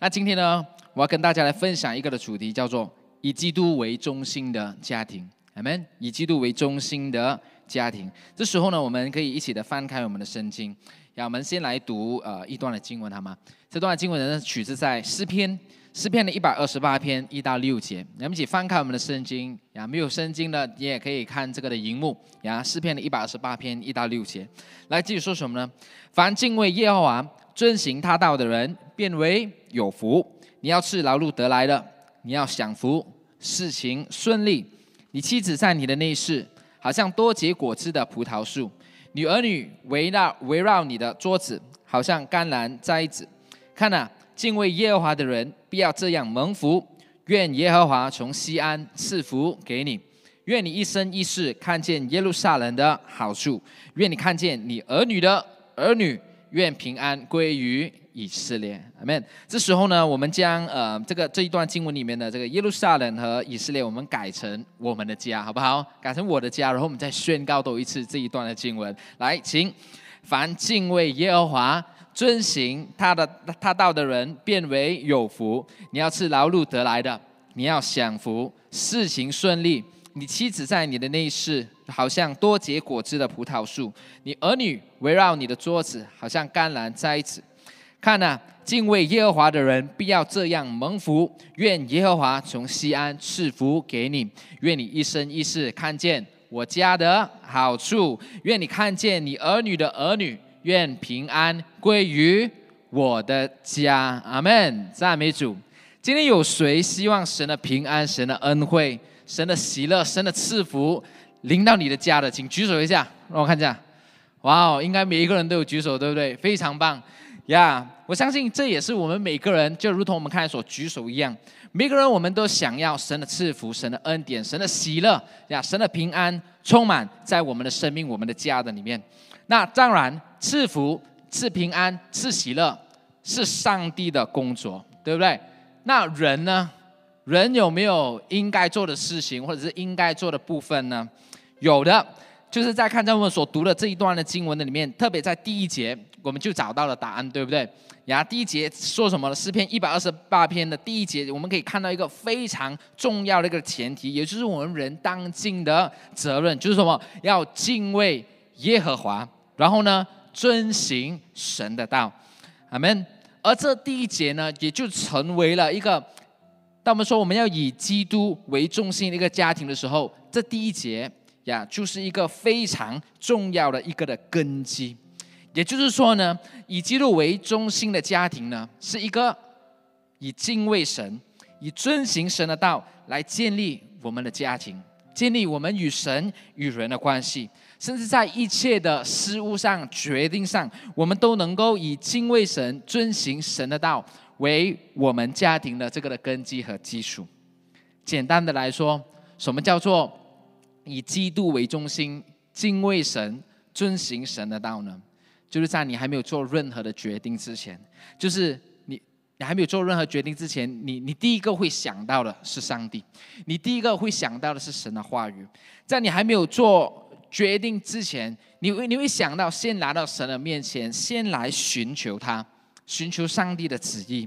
那今天呢，我要跟大家来分享一个的主题，叫做以基督为中心的家庭。阿门。以基督为中心的家庭。这时候呢，我们可以一起的翻开我们的圣经。呀，我们先来读呃一段的经文好吗？这段经文呢，取自在诗篇。诗篇的一百二十八篇一到六节，我们一起翻开我们的圣经呀。没有圣经的，你也可以看这个的荧幕呀。诗篇的一百二十八篇一到六节，来继续说什么呢？凡敬畏耶和华、遵行他道的人，变为有福。你要吃劳碌得来的，你要享福，事情顺利。你妻子在你的内室，好像多结果子的葡萄树；你儿女围绕围绕你的桌子，好像甘蓝摘子。看呐。敬畏耶和华的人必要这样蒙福。愿耶和华从西安赐福给你。愿你一生一世看见耶路撒冷的好处。愿你看见你儿女的儿女。愿平安归于以色列。阿门。这时候呢，我们将呃这个这一段经文里面的这个耶路撒冷和以色列，我们改成我们的家，好不好？改成我的家，然后我们再宣告多一次这一段的经文。来，请凡敬畏耶和华。遵行他的他道的人变为有福。你要吃劳碌得来的，你要享福，事情顺利。你妻子在你的内室，好像多结果子的葡萄树；你儿女围绕你的桌子，好像甘蓝摘子。看呐，敬畏耶和华的人必要这样蒙福。愿耶和华从西安赐福给你。愿你一生一世看见我家的好处。愿你看见你儿女的儿女。愿平安归于我的家，阿门！赞美主。今天有谁希望神的平安、神的恩惠、神的喜乐、神的赐福临到你的家的？请举手一下，让我看一下。哇哦，应该每一个人都有举手，对不对？非常棒呀！我相信这也是我们每个人，就如同我们刚才所举手一样，每个人我们都想要神的赐福、神的恩典、神的喜乐呀、神的平安充满在我们的生命、我们的家的里面。那当然，赐福、赐平安、赐喜乐，是上帝的工作，对不对？那人呢？人有没有应该做的事情，或者是应该做的部分呢？有的，就是在看在我们所读的这一段的经文的里面，特别在第一节，我们就找到了答案，对不对？呀，第一节说什么呢？诗篇一百二十八篇的第一节，我们可以看到一个非常重要的一个前提，也就是我们人当尽的责任，就是什么？要敬畏耶和华。然后呢，遵行神的道，阿门。而这第一节呢，也就成为了一个，当我们说我们要以基督为中心的一个家庭的时候，这第一节呀，就是一个非常重要的一个的根基。也就是说呢，以基督为中心的家庭呢，是一个以敬畏神、以遵行神的道来建立我们的家庭，建立我们与神与人的关系。甚至在一切的事物上、决定上，我们都能够以敬畏神、遵行神的道为我们家庭的这个的根基和基础。简单的来说，什么叫做以基督为中心、敬畏神、遵行神的道呢？就是在你还没有做任何的决定之前，就是你你还没有做任何决定之前，你你第一个会想到的是上帝，你第一个会想到的是神的话语，在你还没有做。决定之前，你会你会想到先来到神的面前，先来寻求他，寻求上帝的旨意。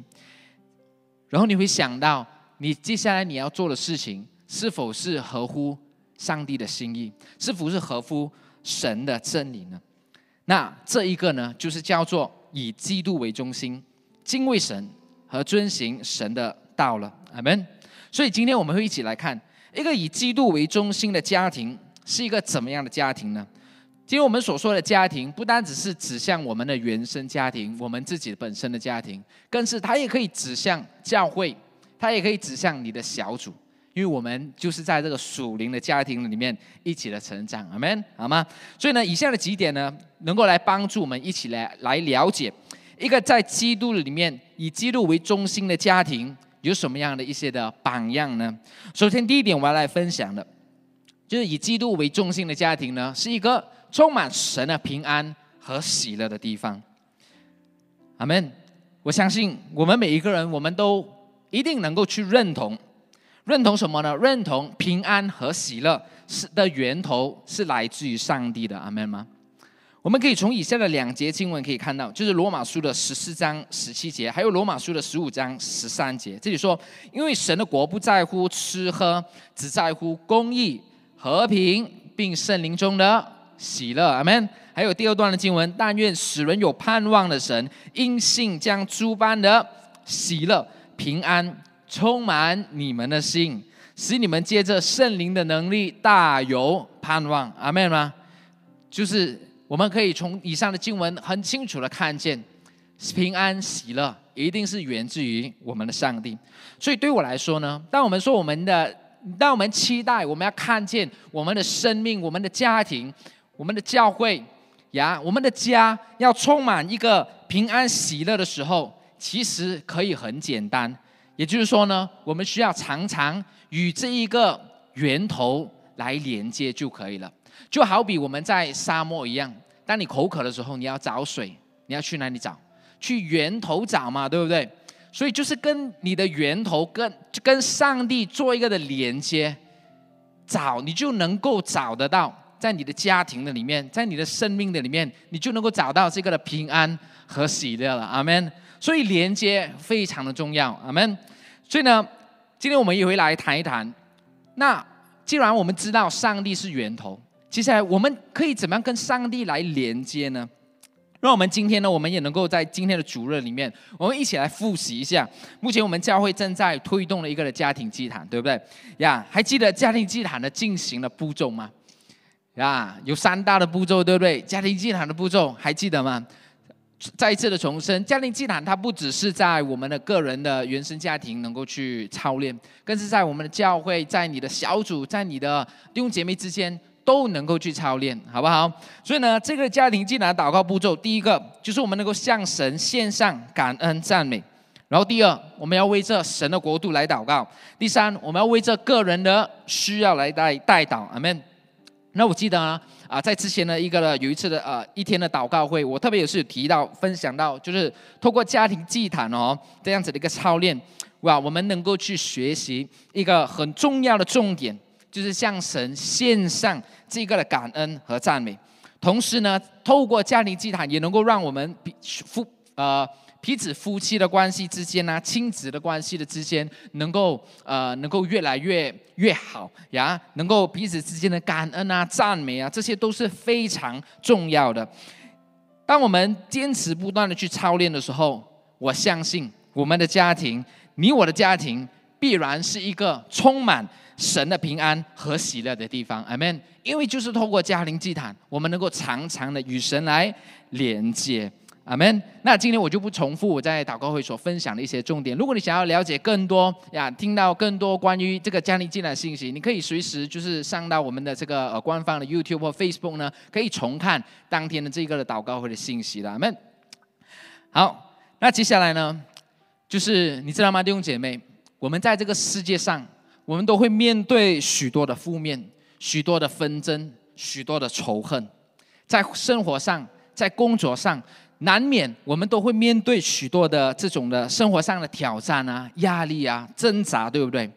然后你会想到，你接下来你要做的事情是否是合乎上帝的心意，是否是合乎神的真理呢？那这一个呢，就是叫做以基督为中心，敬畏神和遵行神的道了。阿门。所以今天我们会一起来看一个以基督为中心的家庭。是一个怎么样的家庭呢？其实我们所说的家庭，不单只是指向我们的原生家庭，我们自己本身的家庭，更是它也可以指向教会，它也可以指向你的小组，因为我们就是在这个属灵的家庭里面一起的成长，阿门，好吗？所以呢，以下的几点呢，能够来帮助我们一起来来了解一个在基督里面以基督为中心的家庭有什么样的一些的榜样呢？首先，第一点我要来分享的。就是以基督为中心的家庭呢，是一个充满神的平安和喜乐的地方。阿门。我相信我们每一个人，我们都一定能够去认同，认同什么呢？认同平安和喜乐是的源头是来自于上帝的。阿门吗？我们可以从以下的两节经文可以看到，就是罗马书的十四章十七节，还有罗马书的十五章十三节。这里说，因为神的国不在乎吃喝，只在乎公义、和平，并圣灵中的喜乐。阿门。还有第二段的经文，但愿使人有盼望的神，因信将诸般的喜乐、平安充满你们的心，使你们借着圣灵的能力大有盼望。阿门吗？就是。我们可以从以上的经文很清楚的看见，平安喜乐一定是源自于我们的上帝。所以对我来说呢，当我们说我们的，当我们期待我们要看见我们的生命、我们的家庭、我们的教会呀、我们的家要充满一个平安喜乐的时候，其实可以很简单。也就是说呢，我们需要常常与这一个源头来连接就可以了。就好比我们在沙漠一样，当你口渴的时候，你要找水，你要去哪里找？去源头找嘛，对不对？所以就是跟你的源头，跟跟上帝做一个的连接，找你就能够找得到，在你的家庭的里面，在你的生命的里面，你就能够找到这个的平安和喜乐了。阿门。所以连接非常的重要。阿门。所以呢，今天我们也会来谈一谈。那既然我们知道上帝是源头。接下来我们可以怎么样跟上帝来连接呢？让我们今天呢，我们也能够在今天的主日里面，我们一起来复习一下。目前我们教会正在推动了一个的家庭祭坛，对不对？呀，还记得家庭祭坛的进行的步骤吗？啊，有三大的步骤，对不对？家庭祭坛的步骤还记得吗？再一次的重申，家庭祭坛它不只是在我们的个人的原生家庭能够去操练，更是在我们的教会，在你的小组，在你的弟兄姐妹之间。都能够去操练，好不好？所以呢，这个家庭进来祷告步骤，第一个就是我们能够向神献上感恩赞美；然后第二，我们要为这神的国度来祷告；第三，我们要为这个人的需要来带带祷。阿门。那我记得啊，啊，在之前的一个有一次的呃一天的祷告会，我特别也是提到分享到，就是透过家庭祭坛哦这样子的一个操练，哇，我们能够去学习一个很重要的重点。就是向神献上这个的感恩和赞美，同时呢，透过家庭祭坛也能够让我们比夫呃彼此夫妻的关系之间呢，亲子的关系的之间，能够呃能够越来越越好呀，能够彼此之间的感恩啊、赞美啊，这些都是非常重要的。当我们坚持不断的去操练的时候，我相信我们的家庭，你我的家庭，必然是一个充满。神的平安和喜乐的地方，阿门。因为就是透过家庭祭坛，我们能够常常的与神来连接，阿门。那今天我就不重复我在祷告会所分享的一些重点。如果你想要了解更多呀，听到更多关于这个加利进来的信息，你可以随时就是上到我们的这个呃官方的 YouTube 或 Facebook 呢，可以重看当天的这个的祷告会的信息了，阿门。好，那接下来呢，就是你知道吗，弟兄姐妹，我们在这个世界上。我们都会面对许多的负面、许多的纷争、许多的仇恨，在生活上、在工作上，难免我们都会面对许多的这种的生活上的挑战啊、压力啊、挣扎，对不对？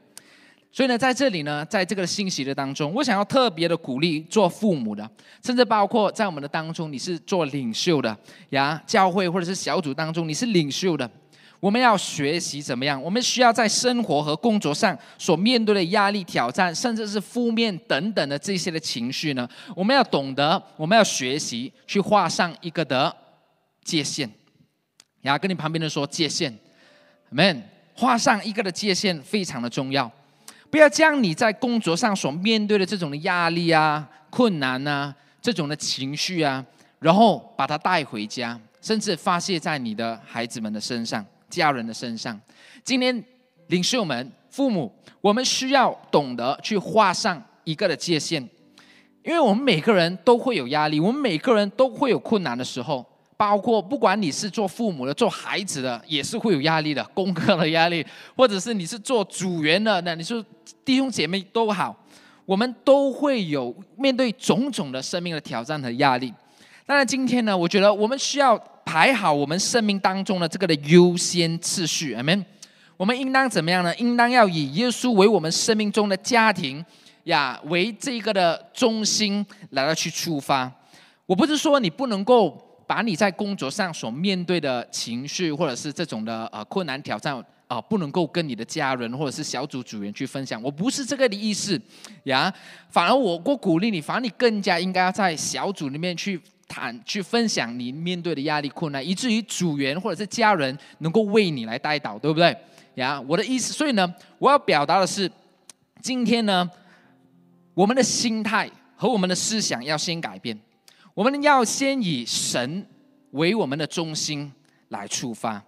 所以呢，在这里呢，在这个信息的当中，我想要特别的鼓励做父母的，甚至包括在我们的当中，你是做领袖的呀，教会或者是小组当中，你是领袖的。我们要学习怎么样？我们需要在生活和工作上所面对的压力、挑战，甚至是负面等等的这些的情绪呢？我们要懂得，我们要学习去画上一个的界限。然后跟你旁边的说界限，man，画上一个的界限非常的重要。不要将你在工作上所面对的这种的压力啊、困难啊、这种的情绪啊，然后把它带回家，甚至发泄在你的孩子们的身上。家人的身上，今天领袖们、父母，我们需要懂得去画上一个的界限，因为我们每个人都会有压力，我们每个人都会有困难的时候，包括不管你是做父母的、做孩子的，也是会有压力的，功课的压力，或者是你是做组员的，那你说弟兄姐妹都好，我们都会有面对种种的生命的挑战和压力。当然，今天呢，我觉得我们需要。排好我们生命当中的这个的优先次序，阿门。我们应当怎么样呢？应当要以耶稣为我们生命中的家庭呀为这个的中心来到去出发。我不是说你不能够把你在工作上所面对的情绪，或者是这种的呃困难挑战啊，不能够跟你的家人或者是小组组员去分享。我不是这个的意思呀，反而我我鼓励你，反而你更加应该要在小组里面去谈、去分享你面对的压力困难，以至于组员或者是家人能够为你来带导，对不对？呀，我的意思，所以呢，我要表达的是，今天呢，我们的心态和我们的思想要先改变，我们要先以神为我们的中心来出发。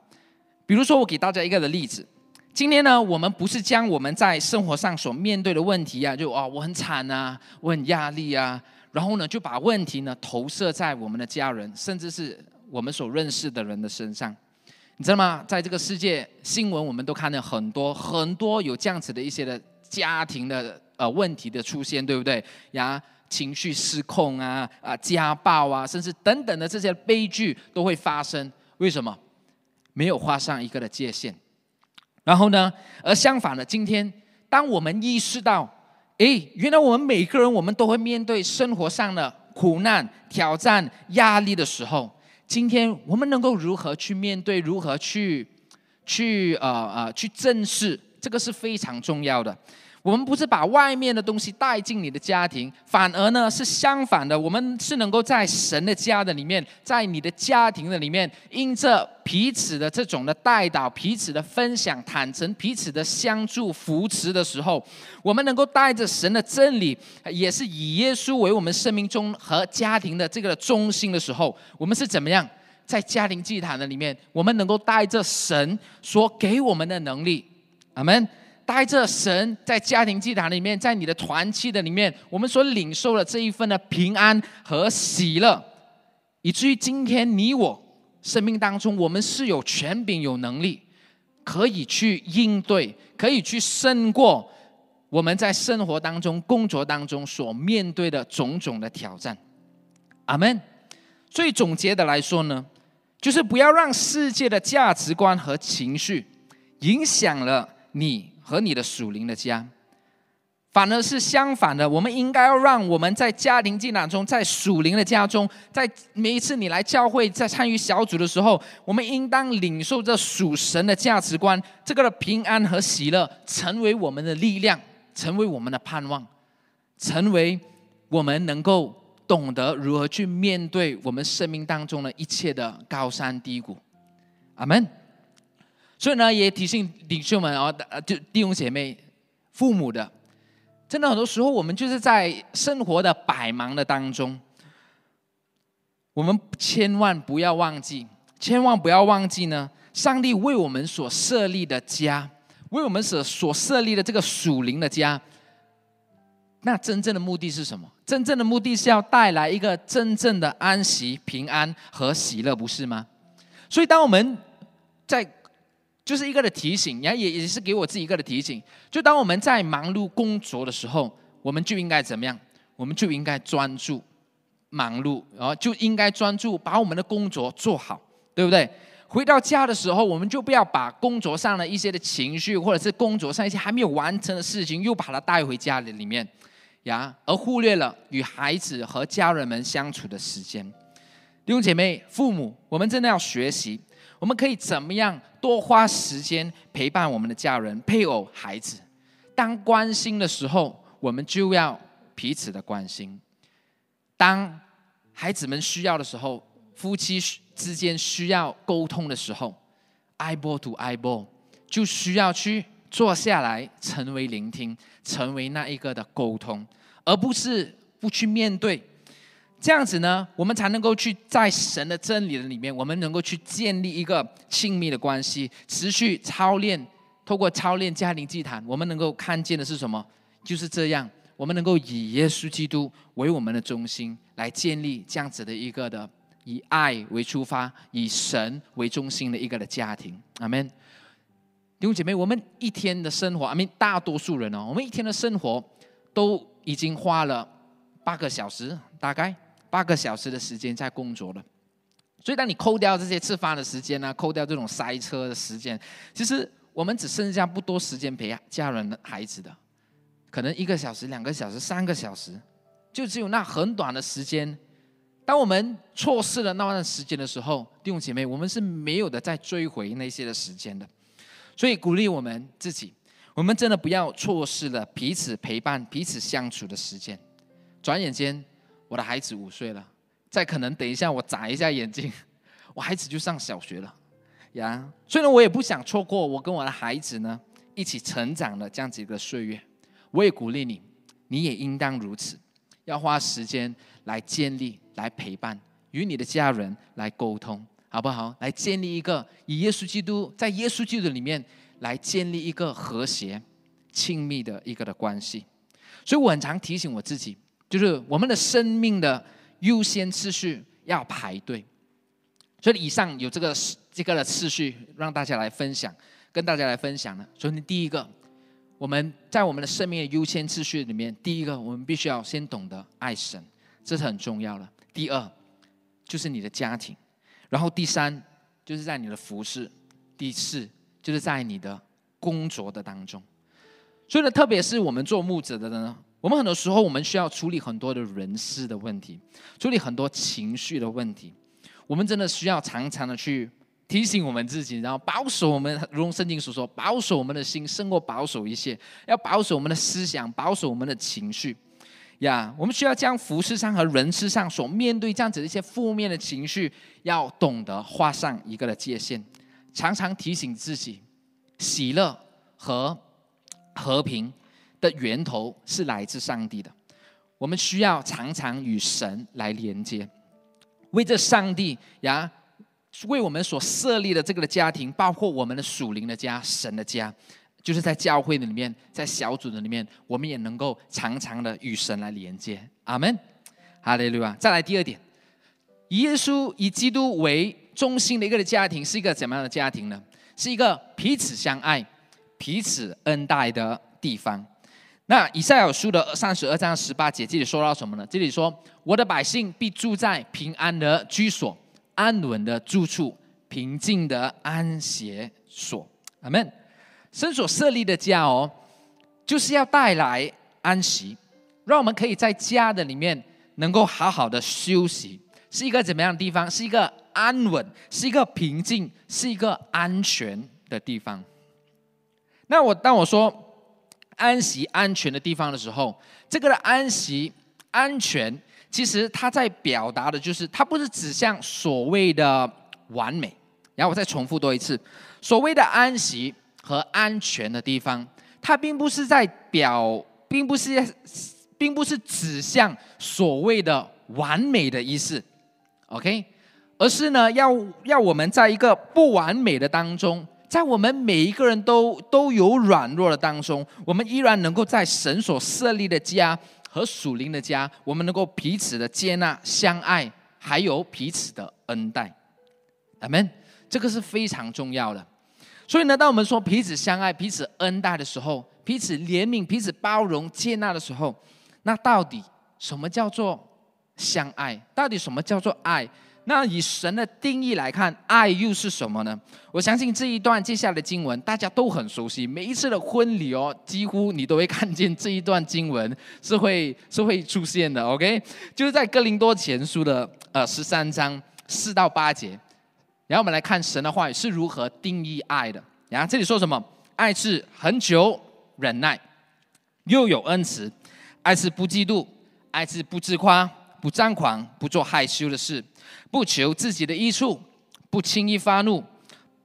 比如说，我给大家一个的例子，今天呢，我们不是将我们在生活上所面对的问题啊，就啊，我很惨啊，我很压力啊，然后呢，就把问题呢投射在我们的家人，甚至是我们所认识的人的身上。你知道吗？在这个世界，新闻我们都看到很多很多有这样子的一些的家庭的呃问题的出现，对不对？呀，情绪失控啊，啊，家暴啊，甚至等等的这些悲剧都会发生。为什么？没有画上一个的界限。然后呢？而相反的，今天当我们意识到，哎，原来我们每个人我们都会面对生活上的苦难、挑战、压力的时候。今天我们能够如何去面对？如何去去呃呃去正视？这个是非常重要的。我们不是把外面的东西带进你的家庭，反而呢是相反的。我们是能够在神的家的里面，在你的家庭的里面，因着彼此的这种的带导、彼此的分享、坦诚、彼此的相助扶持的时候，我们能够带着神的真理，也是以耶稣为我们生命中和家庭的这个中心的时候，我们是怎么样在家庭祭坛的里面，我们能够带着神所给我们的能力，阿门。带着神在家庭祭坛里面，在你的团契的里面，我们所领受的这一份的平安和喜乐，以至于今天你我生命当中，我们是有权柄、有能力，可以去应对，可以去胜过我们在生活当中、工作当中所面对的种种的挑战。阿门。所以总结的来说呢，就是不要让世界的价值观和情绪影响了你。和你的属灵的家，反而是相反的。我们应该要让我们在家庭进展中，在属灵的家中，在每一次你来教会，在参与小组的时候，我们应当领受这属神的价值观，这个的平安和喜乐，成为我们的力量，成为我们的盼望，成为我们能够懂得如何去面对我们生命当中的一切的高山低谷。阿门。所以呢，也提醒领袖们啊，就弟兄姐妹、父母的，真的很多时候，我们就是在生活的百忙的当中，我们千万不要忘记，千万不要忘记呢，上帝为我们所设立的家，为我们所所设立的这个属灵的家，那真正的目的是什么？真正的目的是要带来一个真正的安息、平安和喜乐，不是吗？所以，当我们在就是一个的提醒，然后也也是给我自己一个的提醒。就当我们在忙碌工作的时候，我们就应该怎么样？我们就应该专注忙碌，然后就应该专注把我们的工作做好，对不对？回到家的时候，我们就不要把工作上的一些的情绪，或者是工作上一些还没有完成的事情，又把它带回家里里面，呀，而忽略了与孩子和家人们相处的时间。弟兄姐妹、父母，我们真的要学习。我们可以怎么样多花时间陪伴我们的家人、配偶、孩子？当关心的时候，我们就要彼此的关心；当孩子们需要的时候，夫妻之间需要沟通的时候，eyeball to eyeball，就需要去坐下来，成为聆听，成为那一个的沟通，而不是不去面对。这样子呢，我们才能够去在神的真理的里面，我们能够去建立一个亲密的关系，持续操练，透过操练家庭祭坛，我们能够看见的是什么？就是这样，我们能够以耶稣基督为我们的中心，来建立这样子的一个的以爱为出发，以神为中心的一个的家庭。阿门。弟兄姐妹，我们一天的生活，阿门。大多数人哦，我们一天的生活都已经花了八个小时，大概。八个小时的时间在工作了，所以当你扣掉这些吃饭的时间呢，扣掉这种塞车的时间，其实我们只剩下不多时间陪家人、孩子的，可能一个小时、两个小时、三个小时，就只有那很短的时间，当我们错失了那段时间的时候，弟兄姐妹，我们是没有的再追回那些的时间的。所以鼓励我们自己，我们真的不要错失了彼此陪伴、彼此相处的时间。转眼间，我的孩子五岁了，再可能等一下我眨一下眼睛，我孩子就上小学了呀。虽然我也不想错过我跟我的孩子呢一起成长的这样子一个岁月，我也鼓励你，你也应当如此，要花时间来建立、来陪伴，与你的家人来沟通。好不好？来建立一个以耶稣基督在耶稣基督里面来建立一个和谐、亲密的一个的关系。所以我很常提醒我自己，就是我们的生命的优先次序要排队。所以以上有这个这个的次序，让大家来分享，跟大家来分享呢。首先第一个，我们在我们的生命的优先次序里面，第一个我们必须要先懂得爱神，这是很重要的。第二就是你的家庭。然后第三就是在你的服饰，第四就是在你的工作的当中。所以呢，特别是我们做牧者的呢，我们很多时候我们需要处理很多的人事的问题，处理很多情绪的问题。我们真的需要常常的去提醒我们自己，然后保守我们，如圣经所说，保守我们的心胜过保守一切，要保守我们的思想，保守我们的情绪。呀，我们需要将服饰上和人事上所面对这样子的一些负面的情绪，要懂得画上一个的界限，常常提醒自己，喜乐和和平的源头是来自上帝的。我们需要常常与神来连接，为这上帝呀，为我们所设立的这个的家庭，包括我们的属灵的家，神的家。就是在教会的里面，在小组的里面，我们也能够常常的与神来连接。阿门，哈利路亚。再来第二点，以耶稣以基督为中心的一个的家庭，是一个怎么样的家庭呢？是一个彼此相爱、彼此恩待的地方。那以赛亚书的三十二章十八节这里说到什么呢？这里说：“我的百姓必住在平安的居所、安稳的住处、平静的安歇所。”阿门。神所设立的家哦，就是要带来安息，让我们可以在家的里面能够好好的休息，是一个怎么样的地方？是一个安稳，是一个平静，是一个安全的地方。那我当我说安息、安全的地方的时候，这个的安息、安全，其实它在表达的就是，它不是指向所谓的完美。然后我再重复多一次，所谓的安息。和安全的地方，它并不是在表，并不是，并不是指向所谓的完美的意思，OK，而是呢，要要我们在一个不完美的当中，在我们每一个人都都有软弱的当中，我们依然能够在神所设立的家和属灵的家，我们能够彼此的接纳、相爱，还有彼此的恩待，阿门。这个是非常重要的。所以呢，当我们说彼此相爱、彼此恩待的时候，彼此怜悯、彼此包容、接纳的时候，那到底什么叫做相爱？到底什么叫做爱？那以神的定义来看，爱又是什么呢？我相信这一段接下来的经文大家都很熟悉，每一次的婚礼哦，几乎你都会看见这一段经文是会是会出现的。OK，就是在哥林多前书的呃十三章四到八节。然后我们来看神的话语是如何定义爱的。然后这里说什么？爱是很久忍耐，又有恩慈；爱是不嫉妒，爱是不自夸，不张狂，不做害羞的事，不求自己的益处，不轻易发怒，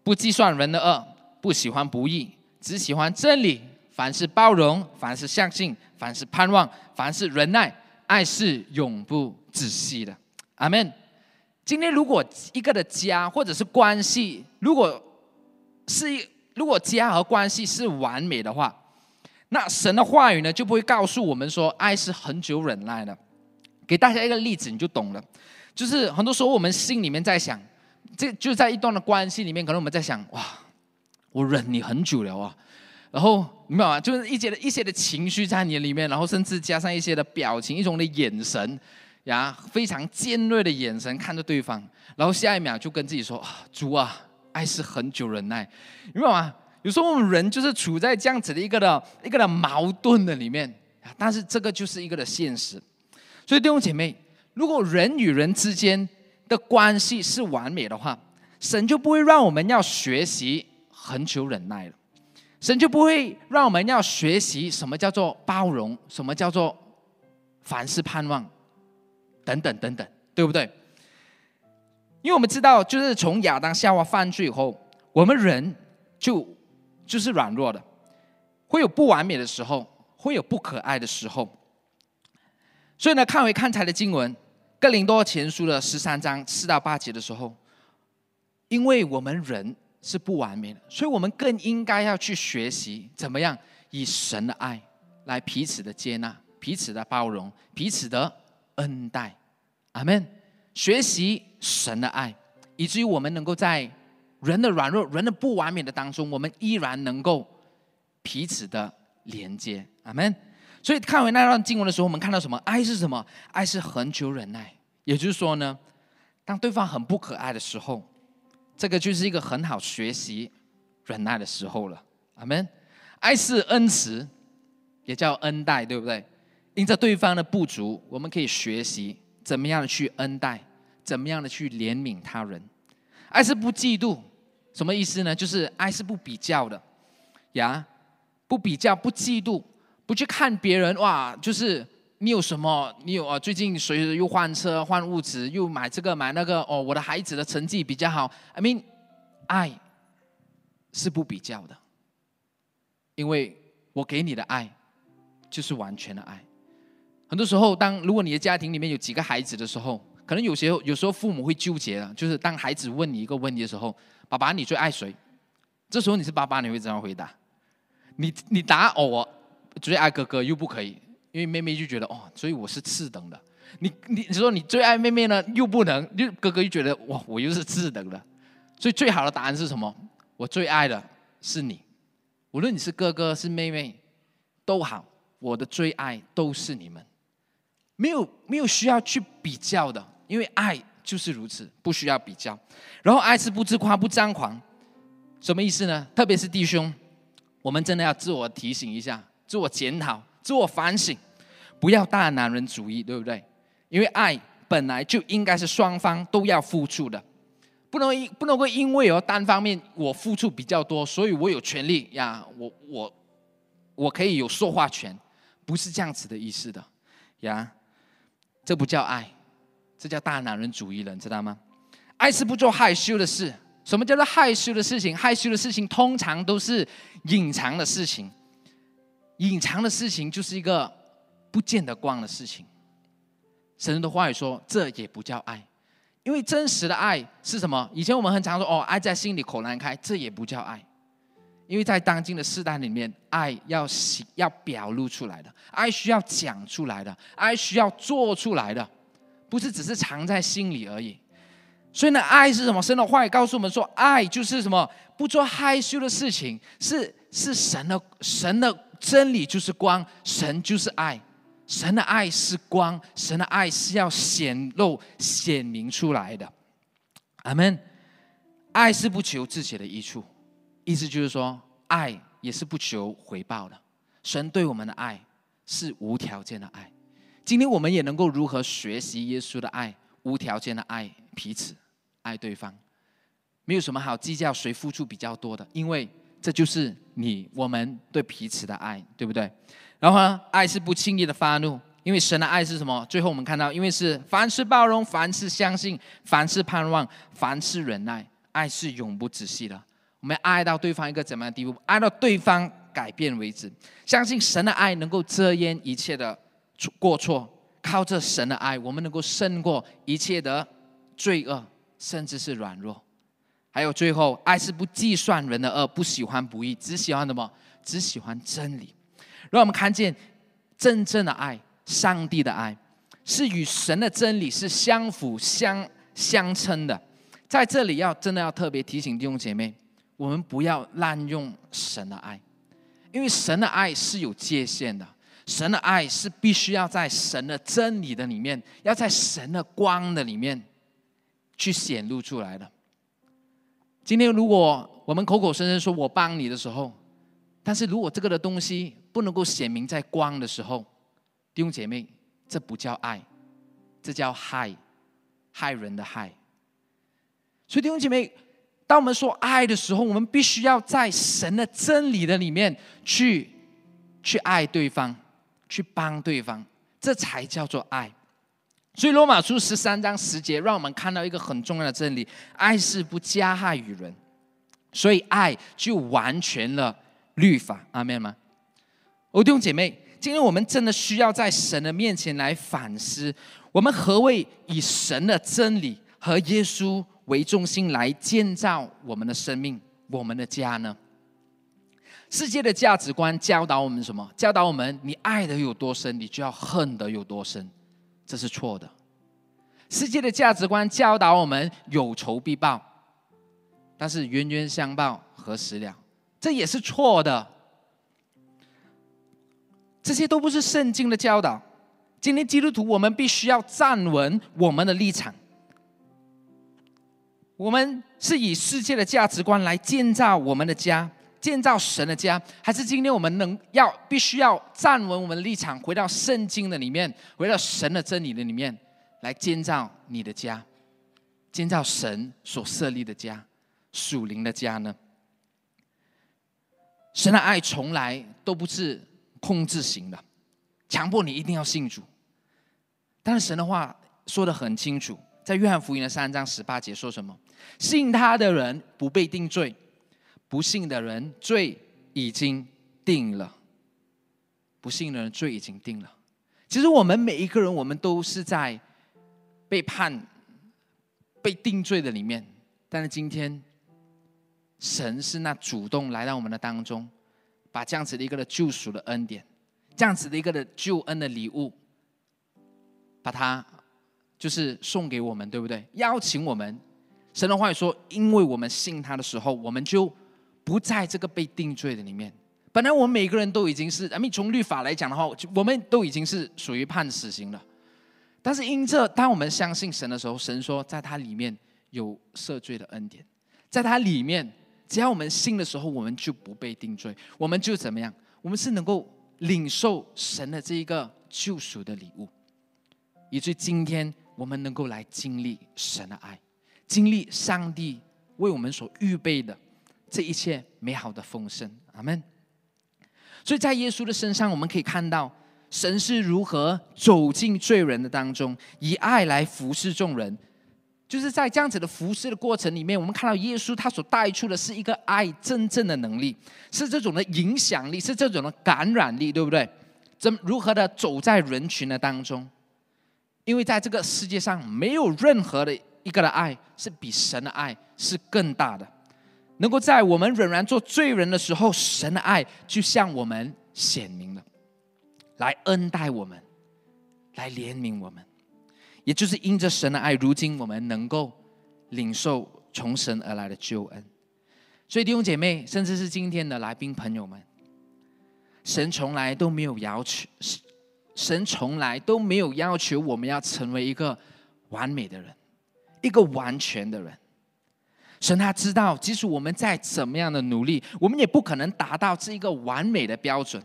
不计算人的恶，不喜欢不义，只喜欢真理。凡是包容，凡是相信，凡是盼望，凡是忍耐，爱是永不止息的。阿门。今天如果一个的家或者是关系，如果是一如果家和关系是完美的话，那神的话语呢就不会告诉我们说爱是很久忍耐的。给大家一个例子你就懂了，就是很多时候我们心里面在想，这就在一段的关系里面，可能我们在想哇，我忍你很久了啊，然后明白吗？就是一些的一些的情绪在你里面，然后甚至加上一些的表情，一种的眼神。呀，非常尖锐的眼神看着对方，然后下一秒就跟自己说：“啊主啊，爱是很久忍耐，明白吗？有时候我们人就是处在这样子的一个的一个的矛盾的里面，但是这个就是一个的现实。所以弟兄姐妹，如果人与人之间的关系是完美的话，神就不会让我们要学习恒久忍耐了。神就不会让我们要学习什么叫做包容，什么叫做凡事盼望，等等等等，对不对？因为我们知道，就是从亚当夏娃犯罪以后，我们人就就是软弱的，会有不完美的时候，会有不可爱的时候。所以呢，看回看才的经文，哥林多前书的十三章四到八节的时候，因为我们人是不完美的，所以我们更应该要去学习怎么样以神的爱来彼此的接纳、彼此的包容、彼此的恩待。阿门。学习神的爱，以至于我们能够在人的软弱、人的不完美的当中，我们依然能够彼此的连接。阿门。所以看完那段经文的时候，我们看到什么？爱是什么？爱是恒久忍耐。也就是说呢，当对方很不可爱的时候，这个就是一个很好学习忍耐的时候了。阿门。爱是恩慈，也叫恩待，对不对？因着对方的不足，我们可以学习怎么样的去恩待，怎么样的去怜悯他人。爱是不嫉妒，什么意思呢？就是爱是不比较的，呀，不比较，不嫉妒。不去看别人哇，就是你有什么？你有啊？最近谁又换车、换物质，又买这个买那个？哦，我的孩子的成绩比较好。I mean，爱是不比较的，因为我给你的爱就是完全的爱。很多时候，当如果你的家庭里面有几个孩子的时候，可能有些有时候父母会纠结了，就是当孩子问你一个问题的时候，爸爸你最爱谁？这时候你是爸爸，你会怎样回答？你你答我。最爱哥哥又不可以，因为妹妹就觉得哦，所以我是次等的。你你你说你最爱妹妹呢，又不能，就哥哥又觉得哇，我又是次等的。所以最好的答案是什么？我最爱的是你，无论你是哥哥是妹妹都好，我的最爱都是你们，没有没有需要去比较的，因为爱就是如此，不需要比较。然后爱是不自夸不张狂，什么意思呢？特别是弟兄，我们真的要自我提醒一下。自我检讨、自我反省，不要大男人主义，对不对？因为爱本来就应该是双方都要付出的，不能因不能够因为哦单方面我付出比较多，所以我有权利呀，我我我可以有说话权，不是这样子的意思的呀，这不叫爱，这叫大男人主义了，知道吗？爱是不做害羞的事。什么叫做害羞的事情？害羞的事情通常都是隐藏的事情。隐藏的事情就是一个不见得光的事情。神的话语说，这也不叫爱，因为真实的爱是什么？以前我们很常说，哦，爱在心里口难开，这也不叫爱，因为在当今的世代里面，爱要要表露出来的，爱需要讲出来的，爱需要做出来的，不是只是藏在心里而已。所以呢，爱是什么？神的话语告诉我们说，爱就是什么？不做害羞的事情，是是神的神的。真理就是光，神就是爱，神的爱是光，神的爱是要显露、显明出来的。阿门。爱是不求自己的益处，意思就是说，爱也是不求回报的。神对我们的爱是无条件的爱。今天我们也能够如何学习耶稣的爱，无条件的爱彼此，爱对方，没有什么好计较谁付出比较多的，因为。这就是你我们对彼此的爱，对不对？然后呢，爱是不轻易的发怒，因为神的爱是什么？最后我们看到，因为是凡事包容，凡事相信，凡事盼望，凡事忍耐，爱是永不止息的。我们爱到对方一个怎么样的地步？爱到对方改变为止。相信神的爱能够遮掩一切的过错，靠着神的爱，我们能够胜过一切的罪恶，甚至是软弱。还有最后，爱是不计算人的恶，不喜欢不义，只喜欢什么？只喜欢真理。让我们看见真正的爱，上帝的爱，是与神的真理是相辅相相称的。在这里要真的要特别提醒弟兄姐妹，我们不要滥用神的爱，因为神的爱是有界限的，神的爱是必须要在神的真理的里面，要在神的光的里面去显露出来的。今天，如果我们口口声声说我帮你的时候，但是如果这个的东西不能够显明在光的时候，弟兄姐妹，这不叫爱，这叫害，害人的害。所以弟兄姐妹，当我们说爱的时候，我们必须要在神的真理的里面去去爱对方，去帮对方，这才叫做爱。所以罗马书十三章十节，让我们看到一个很重要的真理：爱是不加害于人，所以爱就完全了律法。阿门吗？弟兄姐妹，今天我们真的需要在神的面前来反思，我们何谓以神的真理和耶稣为中心来建造我们的生命、我们的家呢？世界的价值观教导我们什么？教导我们：你爱的有多深，你就要恨的有多深。这是错的。世界的价值观教导我们有仇必报，但是冤冤相报何时了？这也是错的。这些都不是圣经的教导。今天基督徒，我们必须要站稳我们的立场。我们是以世界的价值观来建造我们的家。建造神的家，还是今天我们能要必须要站稳我们的立场，回到圣经的里面，回到神的真理的里面，来建造你的家，建造神所设立的家，属灵的家呢？神的爱从来都不是控制型的，强迫你一定要信主。但是神的话说的很清楚，在约翰福音的三章十八节说什么？信他的人不被定罪。不信的人罪已经定了，不信的人罪已经定了。其实我们每一个人，我们都是在被判、被定罪的里面。但是今天，神是那主动来到我们的当中，把这样子的一个的救赎的恩典，这样子的一个的救恩的礼物，把它就是送给我们，对不对？邀请我们，神的话语说，因为我们信他的时候，我们就。不在这个被定罪的里面。本来我们每个人都已经是，I mean，从律法来讲的话，我们都已经是属于判死刑了。但是因这，当我们相信神的时候，神说在他里面有赦罪的恩典，在他里面，只要我们信的时候，我们就不被定罪，我们就怎么样？我们是能够领受神的这一个救赎的礼物，以至今天我们能够来经历神的爱，经历上帝为我们所预备的。这一切美好的丰盛，阿门。所以在耶稣的身上，我们可以看到神是如何走进罪人的当中，以爱来服侍众人。就是在这样子的服侍的过程里面，我们看到耶稣他所带出的是一个爱真正的能力，是这种的影响力，是这种的感染力，对不对？怎如何的走在人群的当中？因为在这个世界上，没有任何的一个的爱是比神的爱是更大的。能够在我们仍然做罪人的时候，神的爱就向我们显明了，来恩待我们，来怜悯我们，也就是因着神的爱，如今我们能够领受从神而来的救恩。所以弟兄姐妹，甚至是今天的来宾朋友们，神从来都没有要求，神从来都没有要求我们要成为一个完美的人，一个完全的人。神他知道，即使我们再怎么样的努力，我们也不可能达到这一个完美的标准。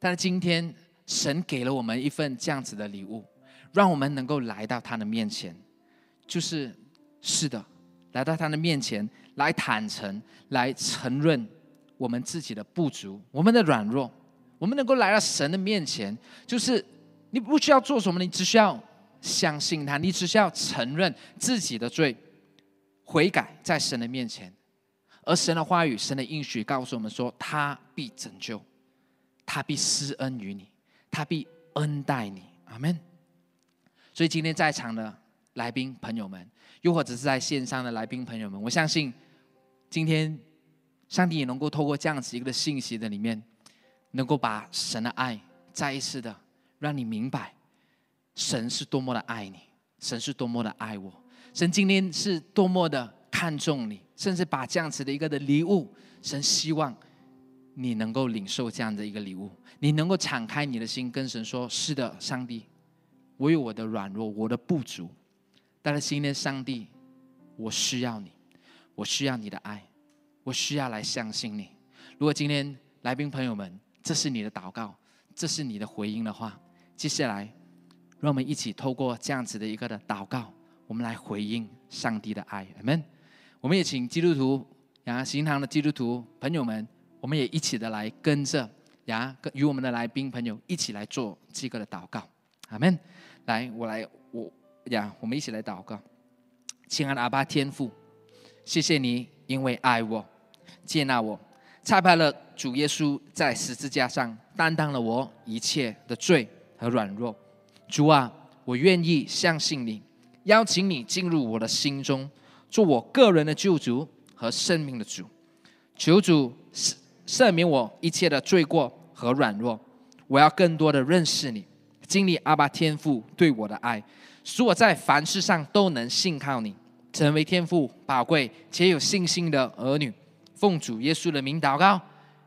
但是今天，神给了我们一份这样子的礼物，让我们能够来到他的面前，就是是的，来到他的面前，来坦诚，来承认我们自己的不足，我们的软弱，我们能够来到神的面前，就是你不需要做什么，你只需要相信他，你只需要承认自己的罪。悔改在神的面前，而神的话语、神的应许告诉我们说，他必拯救，他必施恩于你，他必恩待你。阿门。所以今天在场的来宾朋友们，又或者是在线上的来宾朋友们，我相信今天上帝也能够透过这样子一个信息的里面，能够把神的爱再一次的让你明白，神是多么的爱你，神是多么的爱我。神今天是多么的看重你，甚至把这样子的一个的礼物，神希望你能够领受这样的一个礼物，你能够敞开你的心，跟神说：“是的，上帝，我有我的软弱，我的不足，但是今天上帝，我需要你，我需要你的爱，我需要来相信你。”如果今天来宾朋友们，这是你的祷告，这是你的回应的话，接下来让我们一起透过这样子的一个的祷告，我们来回应上帝的爱。阿门。我们也请基督徒呀，行堂的基督徒朋友们，我们也一起的来跟着呀，跟与我们的来宾朋友一起来做这个的祷告。阿门。来，我来，我呀，我们一起来祷告。亲爱的阿爸天父，谢谢你，因为爱我，接纳我，差派了主耶稣在十字架上担当了我一切的罪和软弱。主啊，我愿意相信你，邀请你进入我的心中，做我个人的救主和生命的主。求主赦赦免我一切的罪过和软弱。我要更多的认识你，经历阿爸天父对我的爱，使我在凡事上都能信靠你，成为天父宝贵且有信心的儿女。奉主耶稣的名祷告，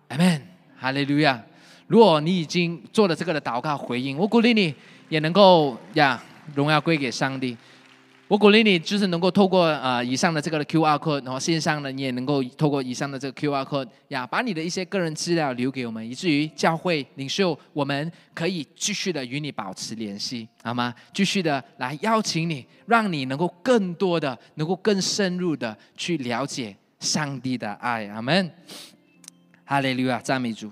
阿门，哈利路亚。如果你已经做了这个的祷告回应，我鼓励你。也能够呀，荣耀归给上帝。我鼓励你，就是能够透过呃以上的这个 Q R code，然后线上呢，你也能够透过以上的这个 Q R code 呀，把你的一些个人资料留给我们，以至于教会领袖我们可以继续的与你保持联系，好吗？继续的来邀请你，让你能够更多的，能够更深入的去了解上帝的爱。阿门。哈利路亚，赞美主。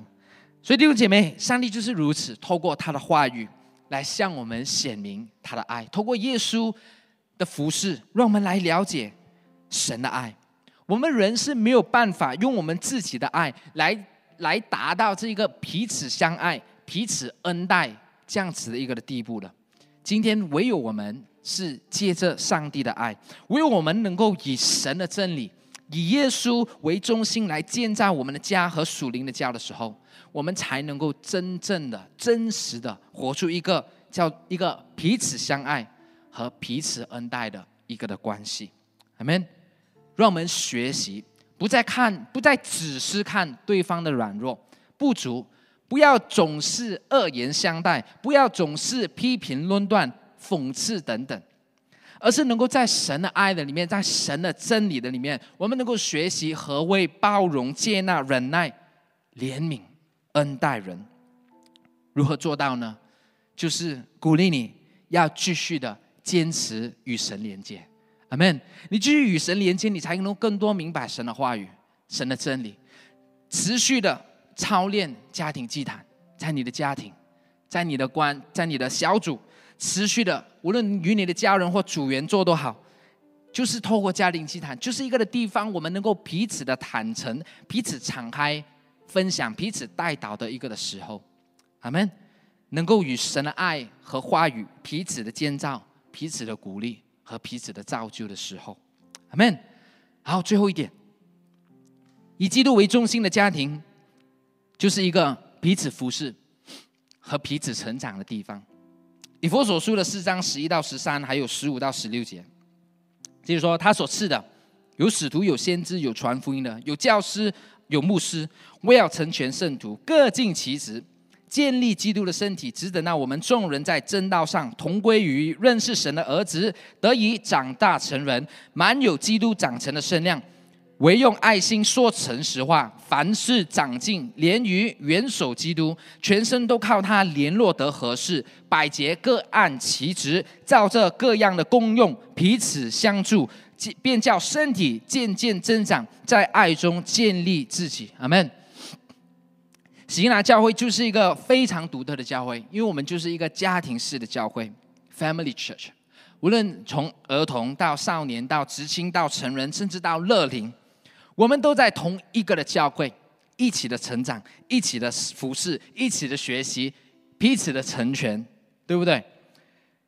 所以弟兄姐妹，上帝就是如此，透过他的话语。来向我们显明他的爱，透过耶稣的服饰，让我们来了解神的爱。我们人是没有办法用我们自己的爱来来达到这个彼此相爱、彼此恩待这样子的一个的地步的。今天唯有我们是借着上帝的爱，唯有我们能够以神的真理、以耶稣为中心来建造我们的家和属灵的家的时候。我们才能够真正的、真实的活出一个叫一个彼此相爱和彼此恩待的一个的关系。阿门。让我们学习，不再看，不再只是看对方的软弱不足，不要总是恶言相待，不要总是批评、论断、讽刺等等，而是能够在神的爱的里面，在神的真理的里面，我们能够学习何谓包容、接纳、忍耐、怜悯。恩待人，如何做到呢？就是鼓励你要继续的坚持与神连接，阿门。你继续与神连接，你才能更多明白神的话语、神的真理。持续的操练家庭祭坛，在你的家庭，在你的关，在你的小组，持续的，无论与你的家人或组员做都好，就是透过家庭祭坛，就是一个的地方，我们能够彼此的坦诚，彼此敞开。分享彼此带导的一个的时候，阿门。能够与神的爱和话语彼此的建造、彼此的鼓励和彼此的造就的时候，阿门。好，最后一点，以基督为中心的家庭，就是一个彼此服侍和彼此成长的地方。以佛所书的四章十一到十三，还有十五到十六节，就是说他所赐的有使徒、有先知、有传福音的、有教师。有牧师为要成全圣徒，各尽其职，建立基督的身体，只等到我们众人在正道上同归于认识神的儿子，得以长大成人，满有基督长成的身量。唯用爱心说诚实话，凡事长进，连于元首基督，全身都靠他联络得合适，百节各按其职，照这各样的功用，彼此相助。便叫身体渐渐增长，在爱中建立自己。阿门。吉拿教会就是一个非常独特的教会，因为我们就是一个家庭式的教会 （Family Church）。无论从儿童到少年，到知青，到成人，甚至到乐龄，我们都在同一个的教会一起的成长，一起的服侍，一起的学习，彼此的成全，对不对？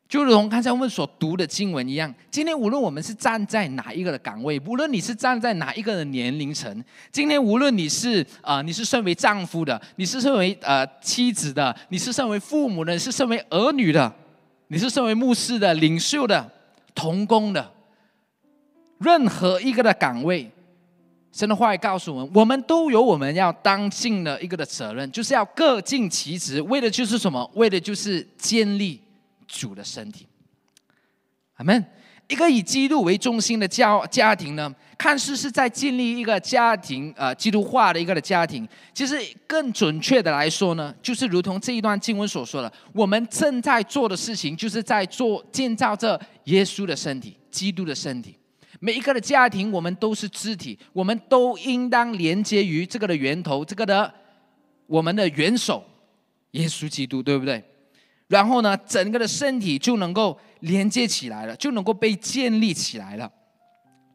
就如同刚才我们所读的经文一样，今天无论我们是站在哪一个的岗位，无论你是站在哪一个的年龄层，今天无论你是啊，你是身为丈夫的，你是身为呃妻子的，你是身为父母的，你是身为儿女的，你是身为牧师的、领袖的、同工的，任何一个的岗位，神的话语告诉我们，我们都有我们要当尽的一个的责任，就是要各尽其职，为的就是什么？为的就是建立。主的身体，阿门。一个以基督为中心的家家庭呢，看似是在建立一个家庭，呃，基督化的一个的家庭。其实更准确的来说呢，就是如同这一段经文所说的，我们正在做的事情，就是在做建造这耶稣的身体，基督的身体。每一个的家庭，我们都是肢体，我们都应当连接于这个的源头，这个的我们的元首，耶稣基督，对不对？然后呢，整个的身体就能够连接起来了，就能够被建立起来了。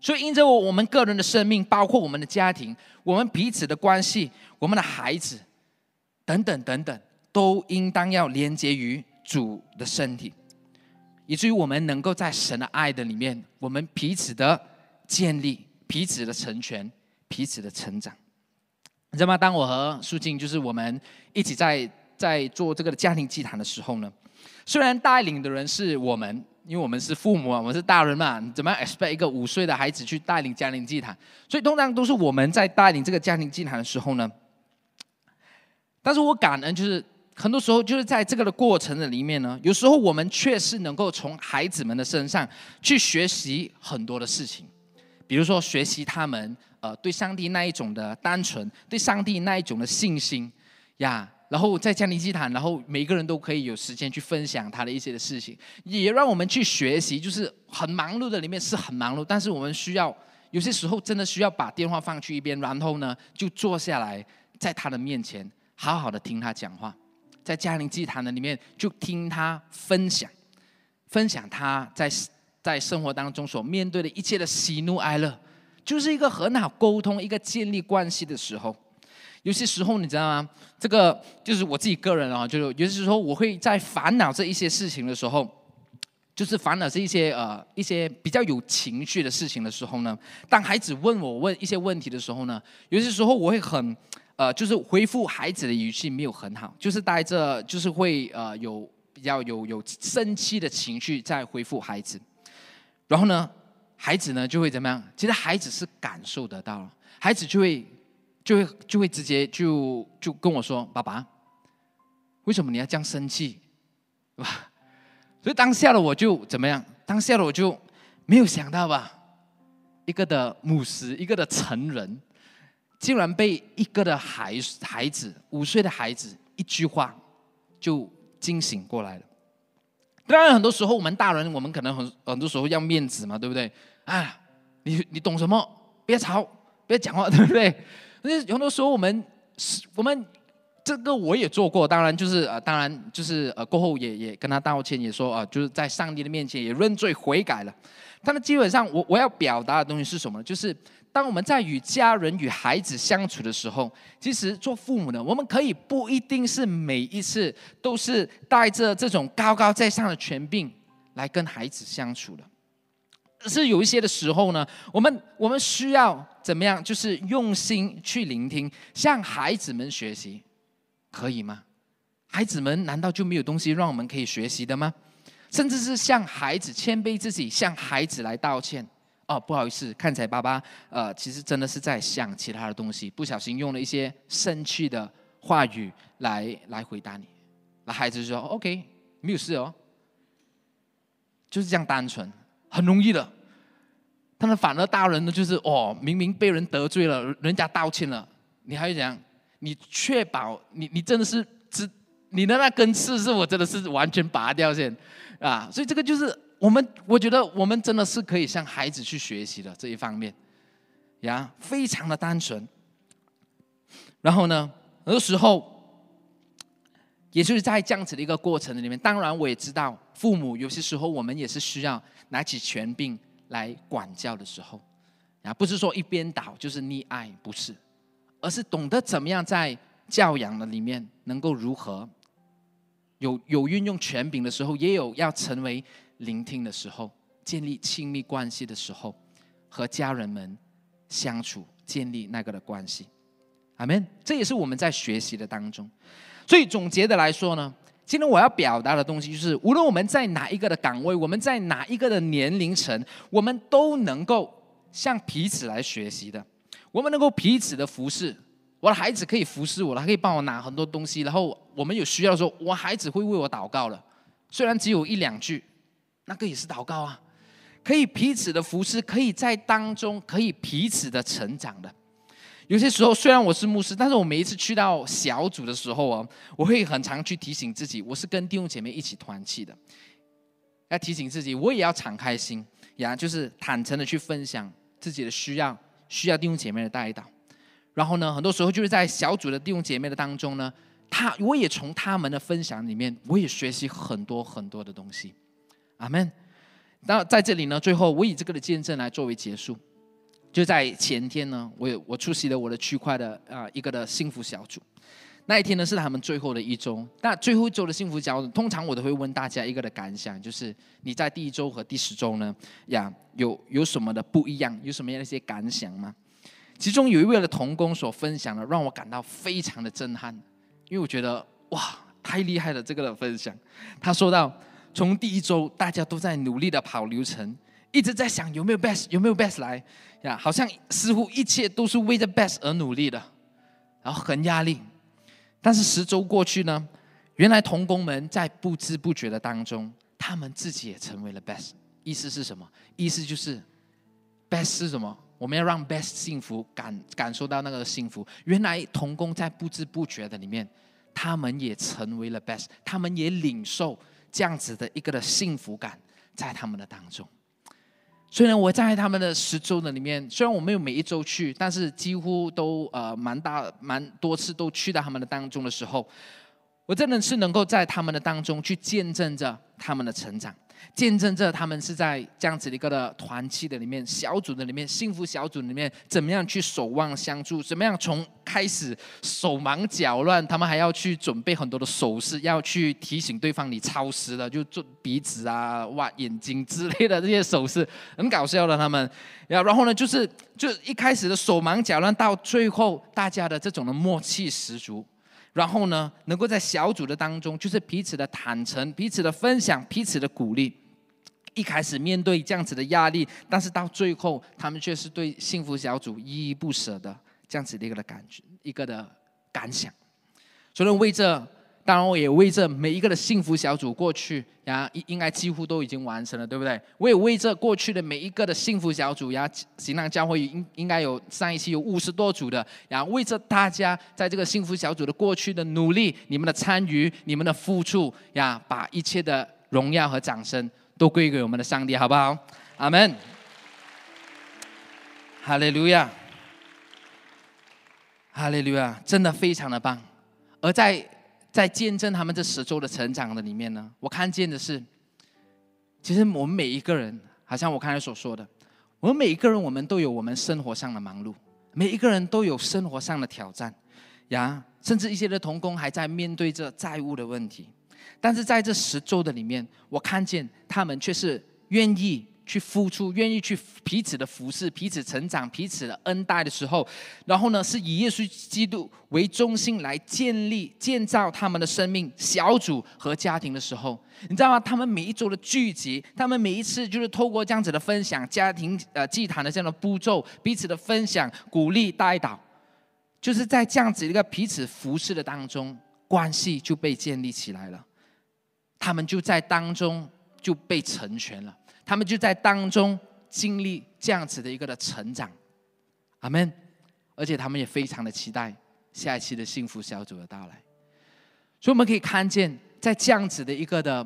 所以，因着我们个人的生命，包括我们的家庭，我们彼此的关系，我们的孩子，等等等等，都应当要连接于主的身体，以至于我们能够在神的爱的里面，我们彼此的建立、彼此的成全、彼此的成长。你知道吗？当我和苏静，就是我们一起在。在做这个家庭祭坛的时候呢，虽然带领的人是我们，因为我们是父母啊，我们是大人嘛，怎么样 expect 一个五岁的孩子去带领家庭祭坛？所以通常都是我们在带领这个家庭祭坛的时候呢。但是我感恩，就是很多时候就是在这个的过程的里面呢，有时候我们确实能够从孩子们的身上去学习很多的事情，比如说学习他们呃对上帝那一种的单纯，对上帝那一种的信心呀。然后在家庭祭坛，然后每个人都可以有时间去分享他的一些的事情，也让我们去学习。就是很忙碌的里面是很忙碌，但是我们需要有些时候真的需要把电话放去一边，然后呢就坐下来在他的面前好好的听他讲话，在家庭祭坛的里面就听他分享，分享他在在生活当中所面对的一切的喜怒哀乐，就是一个很好沟通、一个建立关系的时候。有些时候你知道吗？这个就是我自己个人啊，就是有些时候我会在烦恼这一些事情的时候，就是烦恼这一些呃一些比较有情绪的事情的时候呢，当孩子问我问一些问题的时候呢，有些时候我会很呃就是回复孩子的语气没有很好，就是带着就是会呃有比较有有生气的情绪在回复孩子，然后呢，孩子呢就会怎么样？其实孩子是感受得到了，孩子就会。就会就会直接就就跟我说：“爸爸，为什么你要这样生气？”对吧？所以当下的我就怎么样？当下的我就没有想到吧，一个的母师，一个的成人，竟然被一个的孩孩子五岁的孩子一句话就惊醒过来了。当然，很多时候我们大人，我们可能很很多时候要面子嘛，对不对？啊，你你懂什么？别吵，别讲话，对不对？那很多时候我们是，我们这个我也做过，当然就是呃，当然就是呃，过后也也跟他道歉，也说啊，就是在上帝的面前也认罪悔改了。但是基本上，我我要表达的东西是什么呢？就是当我们在与家人与孩子相处的时候，其实做父母的，我们可以不一定是每一次都是带着这种高高在上的权柄来跟孩子相处的。是有一些的时候呢，我们我们需要怎么样？就是用心去聆听，向孩子们学习，可以吗？孩子们难道就没有东西让我们可以学习的吗？甚至是向孩子谦卑自己，向孩子来道歉。哦，不好意思，看起来爸爸呃，其实真的是在想其他的东西，不小心用了一些生气的话语来来回答你。那孩子说：“OK，没有事哦。”就是这样单纯。很容易的，但是反而大人呢，就是哦，明明被人得罪了，人家道歉了，你还讲，你确保你你真的是只你的那根刺是我真的是完全拔掉先啊，所以这个就是我们，我觉得我们真的是可以向孩子去学习的这一方面，呀，非常的单纯。然后呢，很多时候，也就是在这样子的一个过程里面，当然我也知道，父母有些时候我们也是需要。拿起权柄来管教的时候，啊，不是说一边倒就是溺爱，不是，而是懂得怎么样在教养的里面能够如何有有运用权柄的时候，也有要成为聆听的时候，建立亲密关系的时候，和家人们相处建立那个的关系，阿门。这也是我们在学习的当中，所以总结的来说呢。今天我要表达的东西就是，无论我们在哪一个的岗位，我们在哪一个的年龄层，我们都能够向彼此来学习的。我们能够彼此的服侍，我的孩子可以服侍我了，他可以帮我拿很多东西。然后我们有需要的时候，我孩子会为我祷告了。虽然只有一两句，那个也是祷告啊。可以彼此的服侍，可以在当中可以彼此的成长的。有些时候，虽然我是牧师，但是我每一次去到小组的时候啊，我会很常去提醒自己，我是跟弟兄姐妹一起团契的。要提醒自己，我也要敞开心呀，就是坦诚的去分享自己的需要，需要弟兄姐妹的带导。然后呢，很多时候就是在小组的弟兄姐妹的当中呢，他我也从他们的分享里面，我也学习很多很多的东西。阿门。那在这里呢，最后我以这个的见证来作为结束。就在前天呢，我有我出席了我的区块的啊一个的幸福小组，那一天呢是他们最后的一周。那最后一周的幸福小组，通常我都会问大家一个的感想，就是你在第一周和第十周呢呀有有什么的不一样，有什么样的一些感想吗？其中有一位的童工所分享的，让我感到非常的震撼，因为我觉得哇太厉害了这个的分享。他说到，从第一周大家都在努力的跑流程。一直在想有没有 best 有没有 best 来呀？好像似乎一切都是为着 best 而努力的，然后很压力。但是十周过去呢，原来童工们在不知不觉的当中，他们自己也成为了 best。意思是什么？意思就是 best 是什么？我们要让 best 幸福感感受到那个幸福。原来童工在不知不觉的里面，他们也成为了 best，他们也领受这样子的一个的幸福感在他们的当中。虽然我在他们的十周的里面，虽然我没有每一周去，但是几乎都呃蛮大蛮多次都去到他们的当中的时候，我真的是能够在他们的当中去见证着他们的成长。见证着他们是在这样子的一个的团契的里面、小组的里面、幸福小组里面，怎么样去守望相助？怎么样从开始手忙脚乱，他们还要去准备很多的手势，要去提醒对方你超时了，就做鼻子啊、挖眼睛之类的这些手势，很搞笑的他们。然后呢，就是就一开始的手忙脚乱，到最后大家的这种的默契十足。然后呢，能够在小组的当中，就是彼此的坦诚、彼此的分享、彼此的鼓励。一开始面对这样子的压力，但是到最后，他们却是对幸福小组依依不舍的这样子的一个的感觉、一个的感想。所以为这。当然，我也为这每一个的幸福小组过去，呀，应应该几乎都已经完成了，对不对？我也为这过去的每一个的幸福小组，呀，行囊教会应应该有上一期有五十多组的，然后为这大家在这个幸福小组的过去的努力，你们的参与，你们的付出，呀，把一切的荣耀和掌声都归给我们的上帝，好不好？阿门。哈利路亚，哈利路亚，真的非常的棒。而在在见证他们这十周的成长的里面呢，我看见的是，其实我们每一个人，好像我刚才所说的，我们每一个人，我们都有我们生活上的忙碌，每一个人都有生活上的挑战，呀，甚至一些的童工还在面对着债务的问题，但是在这十周的里面，我看见他们却是愿意。去付出，愿意去彼此的服侍、彼此成长、彼此的恩待的时候，然后呢，是以耶稣基督为中心来建立、建造他们的生命小组和家庭的时候，你知道吗？他们每一周的聚集，他们每一次就是透过这样子的分享、家庭呃祭坛的这样的步骤，彼此的分享、鼓励、带导，就是在这样子一个彼此服侍的当中，关系就被建立起来了，他们就在当中就被成全了。他们就在当中经历这样子的一个的成长，阿门。而且他们也非常的期待下一期的幸福小组的到来。所以我们可以看见，在这样子的一个的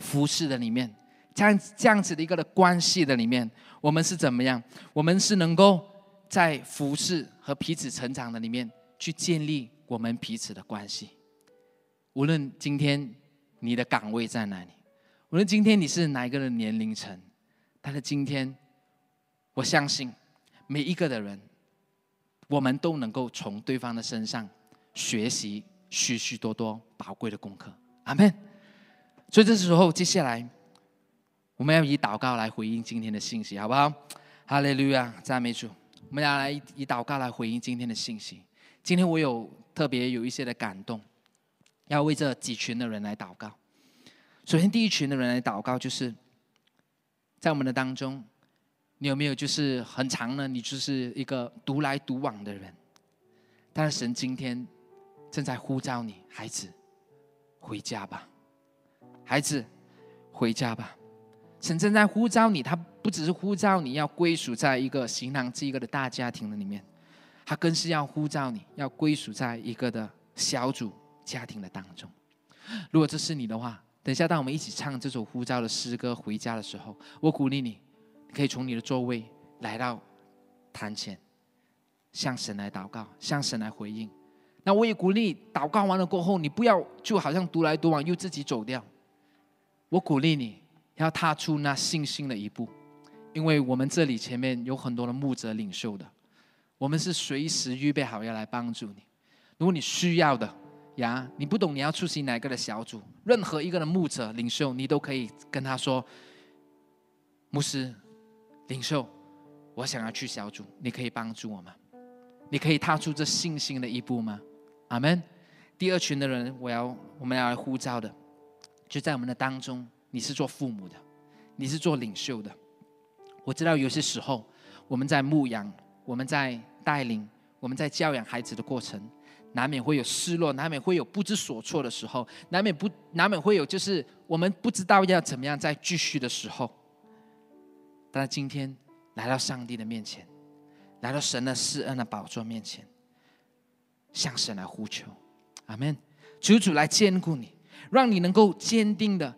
服饰的里面，这样这样子的一个的关系的里面，我们是怎么样？我们是能够在服饰和彼此成长的里面去建立我们彼此的关系。无论今天你的岗位在哪里。无论今天你是哪一个的年龄层，但是今天，我相信每一个的人，我们都能够从对方的身上学习许许多多宝贵的功课。阿门。所以这时候，接下来我们要以祷告来回应今天的信息，好不好？哈利路亚，赞美主。我们要来以祷告来回应今天的信息。今天我有特别有一些的感动，要为这几群的人来祷告。首先，第一群的人来祷告，就是在我们的当中，你有没有就是很长呢？你就是一个独来独往的人，但是神今天正在呼召你，孩子，回家吧，孩子，回家吧。神正在呼召你，他不只是呼召你要归属在一个行囊这一个的大家庭的里面，他更是要呼召你要归属在一个的小组家庭的当中。如果这是你的话，等一下当我们一起唱这首呼召的诗歌回家的时候，我鼓励你，可以从你的座位来到坛前，向神来祷告，向神来回应。那我也鼓励，祷告完了过后，你不要就好像独来独往，又自己走掉。我鼓励你要踏出那信心的一步，因为我们这里前面有很多的牧者领袖的，我们是随时预备好要来帮助你。如果你需要的呀，你不懂你要出席哪个的小组，任何一个的牧者领袖，你都可以跟他说：“牧师，领袖，我想要去小组，你可以帮助我吗？你可以踏出这信心的一步吗？”阿门。第二群的人，我要我们要来呼召的，就在我们的当中。你是做父母的，你是做领袖的。我知道有些时候我们在牧养、我们在带领、我们在教养孩子的过程，难免会有失落，难免会有不知所措的时候，难免不难免会有就是我们不知道要怎么样再继续的时候。但是今天来到上帝的面前，来到神的施恩的宝座面前。向神来呼求，阿门。求主来兼顾你，让你能够坚定的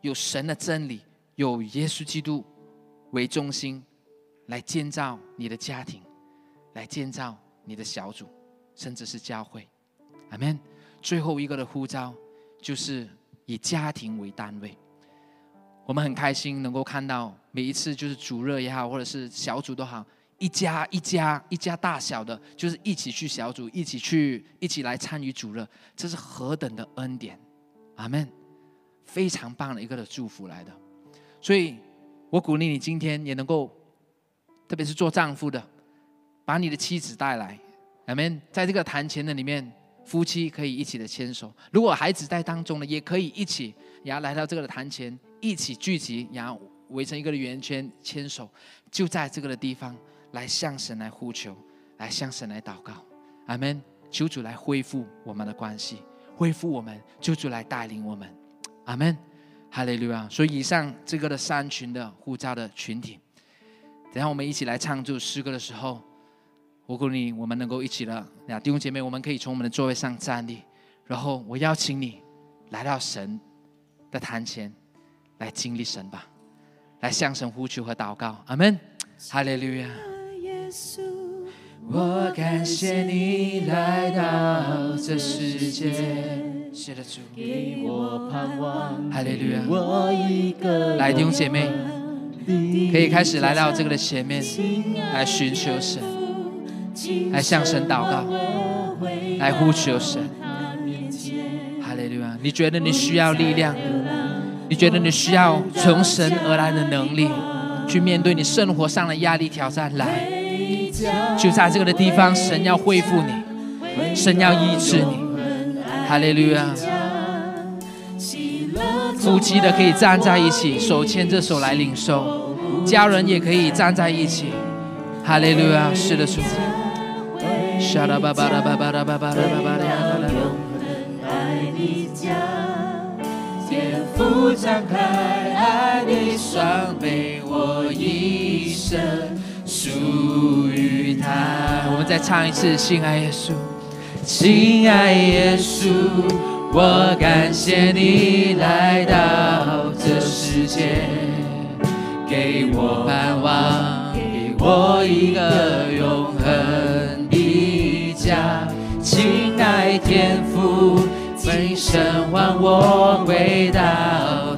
有神的真理，有耶稣基督为中心，来建造你的家庭，来建造你的小组，甚至是教会，阿门。最后一个的呼召就是以家庭为单位。我们很开心能够看到每一次就是主热也好，或者是小组都好。一家一家一家大小的，就是一起去小组，一起去一起来参与主热，这是何等的恩典，阿门！非常棒的一个的祝福来的。所以我鼓励你今天也能够，特别是做丈夫的，把你的妻子带来，阿门！在这个坛前的里面，夫妻可以一起的牵手。如果孩子在当中呢，也可以一起，然后来到这个的坛前，一起聚集，然后围成一个的圆圈牵手，就在这个的地方。来向神来呼求，来向神来祷告，阿门！求主来恢复我们的关系，恢复我们，求主来带领我们，阿门！哈利路亚！所以以上这个的三群的呼召的群体，等下我们一起来唱这首诗歌的时候，我鼓励我们能够一起了，那弟兄姐妹，我们可以从我们的座位上站立，然后我邀请你来到神的坛前，来经历神吧，来向神呼求和祷告，阿门！哈利路亚！我感谢你来到这世界，谢了主，给我盼望。哈利路亚！来，弟兄姐妹，可以开始来到这个的前面，来寻求神，来向神祷告，来呼求神。哈利路亚！你觉得你需要力量？你觉得你需要从神而来的能力，去面对你生活上的压力挑战？来。就在这个的地方，神要恢复你，神要医治你。哈利路亚！夫妻的可以站在一起，手牵着手来领受；家人也可以站在一起。哈利路亚！是的，主。天父张开爱的双臂，我一生。属于他。我们再唱一次，亲爱耶稣，亲爱耶稣，我感谢你来到这世界，给我盼望，我一个永恒的家。亲爱天父，今生唤我回到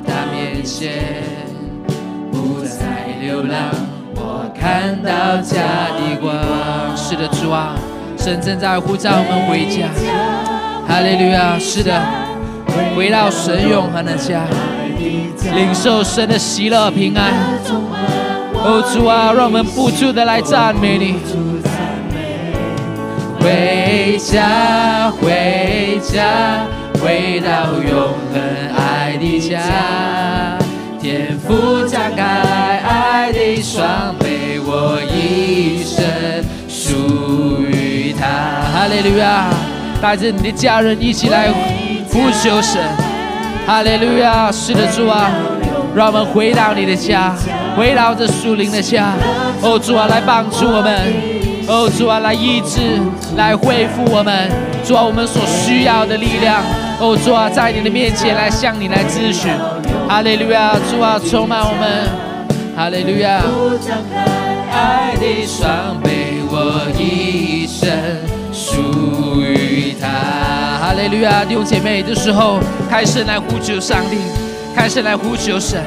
他面前，不再流浪。我看到家的光，是的，主啊，神正在呼召我们回家。哈利路亚，是的，回到神永恒的家，领受神的喜乐平安。哦，主啊，让我们不住的来赞美你。回家，回家，回到永恒爱的家。天父张开爱的双臂，我一生属于他。哈利路亚！带着你的家人一起来呼求神。哈利路亚！是的，主啊，让我们回到你的家，回到这树林的家。哦，主啊，来帮助我们。哦，主啊，来医治，来恢复我们。主啊，我们所需要的力量。哦，主啊，在你的面前来向你来咨询。哈利路亚，主啊，充满我们。哈利路亚。爱的双臂，我一生属于他。哈利路亚，弟兄姐妹，这时候开始来呼求上帝，开始来呼求神。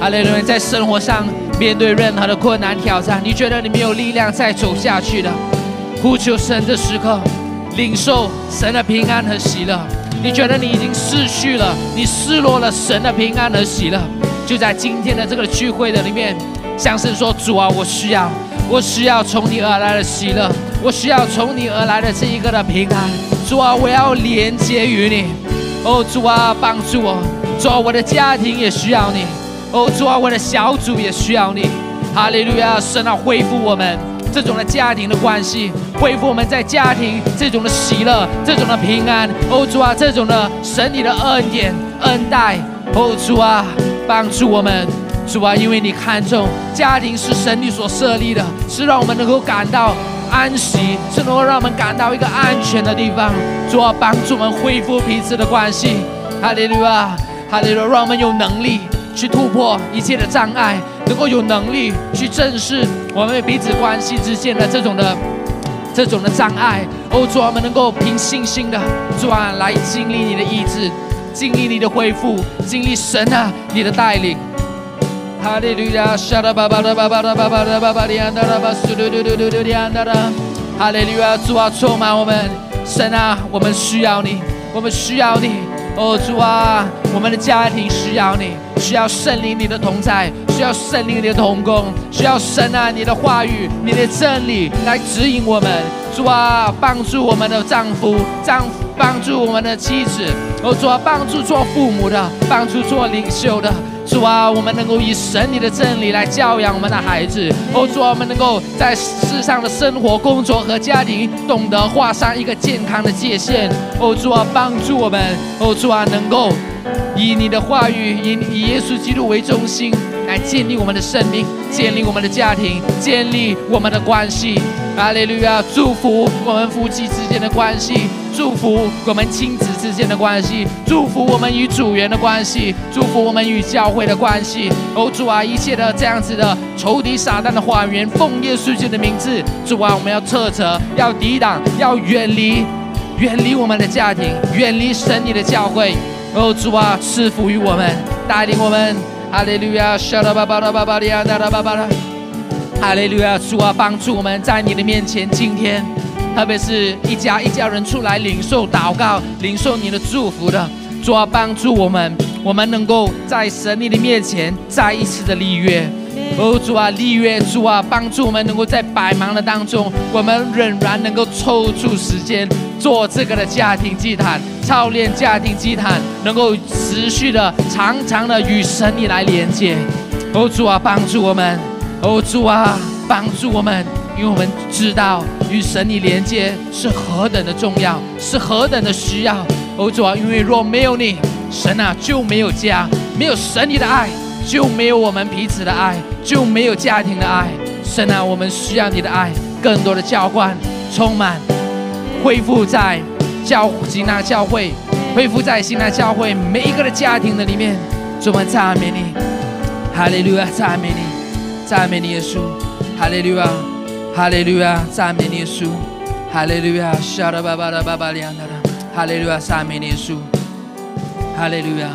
哈利路亚，在生活上面对任何的困难挑战，你觉得你没有力量再走下去的，呼求神的时刻，领受神的平安和喜乐。你觉得你已经失去了，你失落了神的平安和喜乐，就在今天的这个聚会的里面。向神说：“主啊，我需要，我需要从你而来的喜乐，我需要从你而来的这一个的平安。主啊，我要连接于你。哦，主啊，帮助我。主啊，我的家庭也需要你。哦，主啊，我的小组也需要你。哈利路亚！神啊，恢复我们这种的家庭的关系，恢复我们在家庭这种的喜乐，这种的平安。哦，主啊，这种的神你的恩典恩待。哦，主啊，帮助我们。”主啊，因为你看重家庭是神你所设立的，是让我们能够感到安息，是能够让我们感到一个安全的地方。主啊，帮助我们恢复彼此的关系。哈利路亚，哈利路亚，让我们有能力去突破一切的障碍，能够有能力去正视我们彼此关系之间的这种的这种的障碍。哦，主，我们能够凭信心的转来经历你的医治，经历你的恢复，经历神啊你的带领。哈利路亚，沙拉巴巴拉巴巴拉巴巴拉巴巴里安达拉巴苏噜噜噜噜噜里安达拉。哈利路亚，主啊，充满我们，神啊，我们需要你，我们需要你。哦，主啊，我们的家庭需要你，需要圣灵你的同在，需要圣灵的同工，需要神啊你的话语、你的真理来指引我们。主啊，帮助我们的丈夫，丈夫帮助我们的妻子。哦，主啊，帮助做父母的，帮助做领袖的。主啊，我们能够以神你的真理来教养我们的孩子。哦，主啊，我们能够在世上的生活、工作和家庭，懂得画上一个健康的界限。哦，主啊，帮助我们。哦，主啊，能够以你的话语，以以耶稣基督为中心，来建立我们的生命，建立我们的家庭，建立我们的关系。阿利路亚，祝福我们夫妻之间的关系。祝福我们亲子之间的关系，祝福我们与主人的关系，祝福我们与教会的关系。哦，主啊，一切的这样子的仇敌撒旦的谎言，奉耶稣基督的名字，主啊，我们要撤责，要抵挡，要远离，远离我们的家庭，远离神你的教会。哦，主啊，赐福于我们，带领我们。哈利路亚，沙拉巴巴拉巴巴利亚达拉巴巴拉。哈利路亚，主啊，帮助我们在你的面前，今天。特别是一家一家人出来领受祷告、领受你的祝福的，主啊，帮助我们，我们能够在神你的面前再一次的立约。哦，主啊，立约，主啊，帮助我们能够在百忙的当中，我们仍然能够抽出时间做这个的家庭祭坛，操练家庭祭坛，能够持续的、长长的与神你来连接。哦，主啊，帮助我们。哦，主啊，帮助我们。因为我们知道与神你连接是何等的重要，是何等的需要。哦主啊，因为若没有你，神啊就没有家，没有神你的爱，就没有我们彼此的爱，就没有家庭的爱。神啊，我们需要你的爱，更多的浇灌，充满，恢复在教新纳教会，恢复在新纳教会每一个的家庭的里面。主们赞美你，哈利路亚，赞美你，赞美你耶稣，哈利路亚。哈利路亚，赞美你耶稣！哈利路亚，沙拉巴巴拉巴巴利亚达拉！哈利路亚，赞美你耶稣！哈利路亚，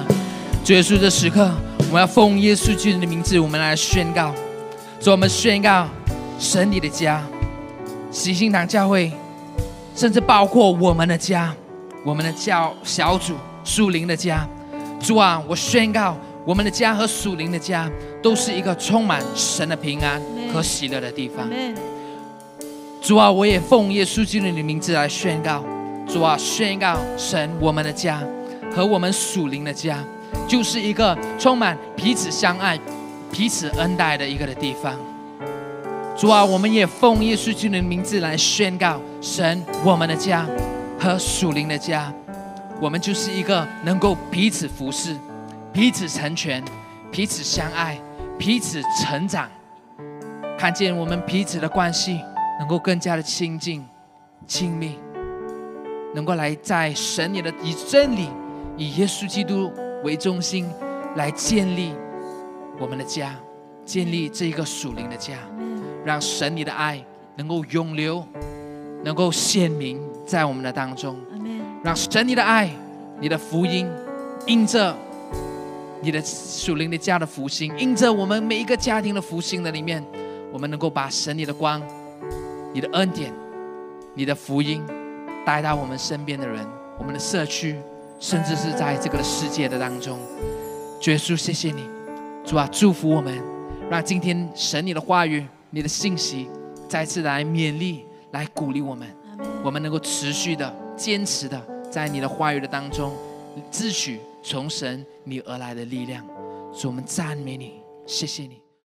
结束这时刻，们要奉耶稣基督的名字，我们来宣告：，主，我们宣告神你的家，喜信堂教会，甚至包括我们的家，我们的教小组属灵的家。主啊，我宣告，我们的家和属灵的家，都是一个充满神的平安和喜乐的地方。主啊，我也奉耶稣基督的名字来宣告，主啊，宣告神我们的家和我们属灵的家，就是一个充满彼此相爱、彼此恩待的一个的地方。主啊，我们也奉耶稣基督的名字来宣告，神我们的家和属灵的家，我们就是一个能够彼此服侍、彼此成全。彼此相爱，彼此成长，看见我们彼此的关系能够更加的亲近、亲密，能够来在神你的以真理、以耶稣基督为中心来建立我们的家，建立这一个属灵的家，让神你的爱能够永留，能够显明在我们的当中，让神你的爱、你的福音因着。你的属灵的家的福星，因着我们每一个家庭的福星的里面，我们能够把神你的光、你的恩典、你的福音带到我们身边的人、我们的社区，甚至是在这个世界的当中。耶稣，谢谢你，主啊，祝福我们，让今天神你的话语、你的信息再次来勉励、来鼓励我们，我们能够持续的、坚持的在你的话语的当中自取。从神你而来的力量，主我们赞美你，谢谢你。